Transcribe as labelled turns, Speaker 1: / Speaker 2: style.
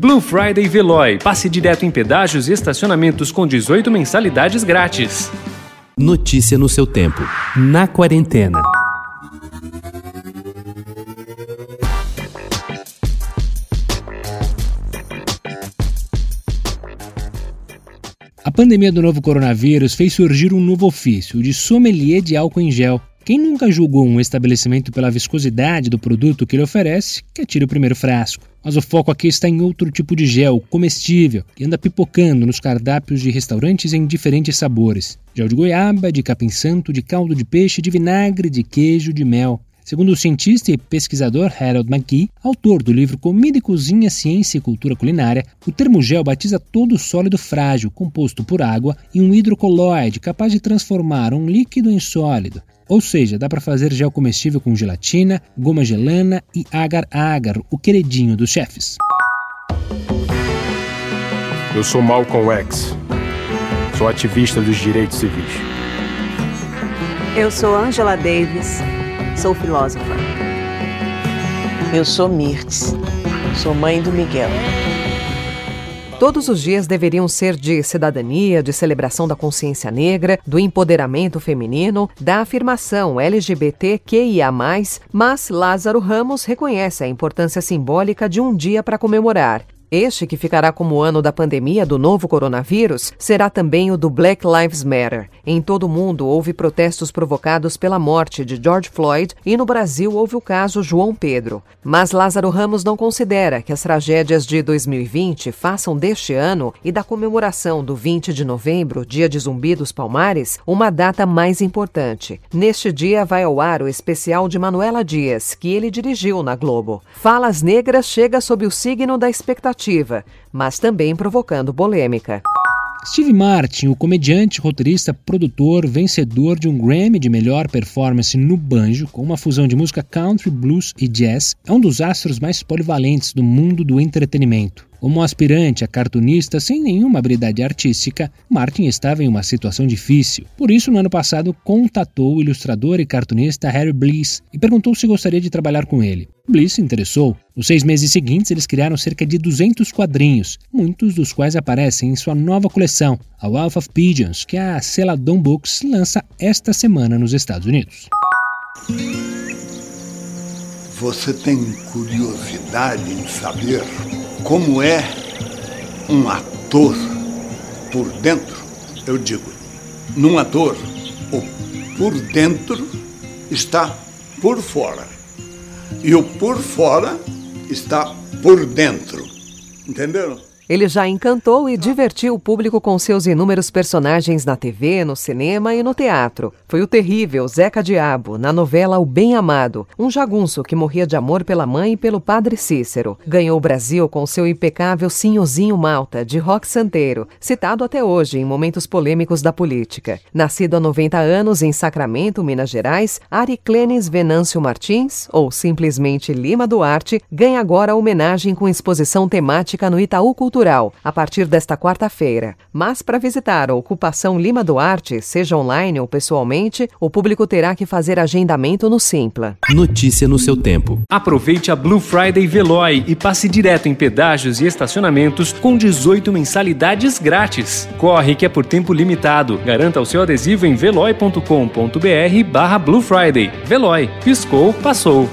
Speaker 1: Blue Friday Veloy. Passe direto em pedágios e estacionamentos com 18 mensalidades grátis.
Speaker 2: Notícia no seu tempo. Na quarentena.
Speaker 3: A pandemia do novo coronavírus fez surgir um novo ofício, o de sommelier de álcool em gel. Quem nunca julgou um estabelecimento pela viscosidade do produto que ele oferece, que atire o primeiro frasco. Mas o foco aqui está em outro tipo de gel, comestível, que anda pipocando nos cardápios de restaurantes em diferentes sabores. Gel de goiaba, de capim santo, de caldo de peixe, de vinagre, de queijo, de mel. Segundo o cientista e pesquisador Harold McGee, autor do livro Comida e Cozinha, Ciência e Cultura Culinária, o termo gel batiza todo sólido frágil, composto por água e um hidrocoloide capaz de transformar um líquido em sólido. Ou seja, dá para fazer gel comestível com gelatina, goma gelana e agar-agar, o queridinho dos chefes.
Speaker 4: Eu sou Malcolm X. Sou ativista dos direitos civis.
Speaker 5: Eu sou Angela Davis Sou filósofa.
Speaker 6: Eu sou Mirtes. Sou mãe do Miguel.
Speaker 5: Todos os dias deveriam ser de cidadania, de celebração da consciência negra, do empoderamento feminino, da afirmação LGBTQIA, mas Lázaro Ramos reconhece a importância simbólica de um dia para comemorar. Este, que ficará como ano da pandemia do novo coronavírus, será também o do Black Lives Matter. Em todo o mundo houve protestos provocados pela morte de George Floyd e no Brasil houve o caso João Pedro. Mas Lázaro Ramos não considera que as tragédias de 2020 façam deste ano e da comemoração do 20 de novembro, Dia de Zumbi dos Palmares, uma data mais importante. Neste dia vai ao ar o especial de Manuela Dias, que ele dirigiu na Globo. Falas Negras chega sob o signo da expectativa mas também provocando polêmica.
Speaker 3: Steve Martin, o comediante, roteirista, produtor, vencedor de um Grammy de melhor performance no banjo, com uma fusão de música country, blues e jazz, é um dos astros mais polivalentes do mundo do entretenimento. Como aspirante a cartunista sem nenhuma habilidade artística, Martin estava em uma situação difícil. Por isso, no ano passado, contatou o ilustrador e cartunista Harry Bliss e perguntou se gostaria de trabalhar com ele. Bliss se interessou. Nos seis meses seguintes, eles criaram cerca de 200 quadrinhos, muitos dos quais aparecem em sua nova coleção, a Wealth of Pigeons, que a Celadon Books lança esta semana nos Estados Unidos.
Speaker 7: Você tem curiosidade em saber como é um ator por dentro, eu digo, num ator, o por dentro está por fora. E o por fora está por dentro. Entenderam?
Speaker 5: Ele já encantou e divertiu o público com seus inúmeros personagens na TV, no cinema e no teatro. Foi o terrível Zeca Diabo, na novela O Bem Amado, um jagunço que morria de amor pela mãe e pelo padre Cícero. Ganhou o Brasil com seu impecável Sinhozinho Malta, de rock santeiro, citado até hoje em momentos polêmicos da política. Nascido há 90 anos em Sacramento, Minas Gerais, Ari Clenis Venâncio Martins, ou simplesmente Lima Duarte, ganha agora homenagem com exposição temática no Itaú Cultural Cultural, a partir desta quarta-feira. Mas para visitar a Ocupação Lima Duarte, seja online ou pessoalmente, o público terá que fazer agendamento no Simpla.
Speaker 2: Notícia no seu tempo.
Speaker 1: Aproveite a Blue Friday Veloy e passe direto em pedágios e estacionamentos com 18 mensalidades grátis. Corre que é por tempo limitado. Garanta o seu adesivo em veloy.com.br barra Blue Friday. Veloy. Piscou, passou.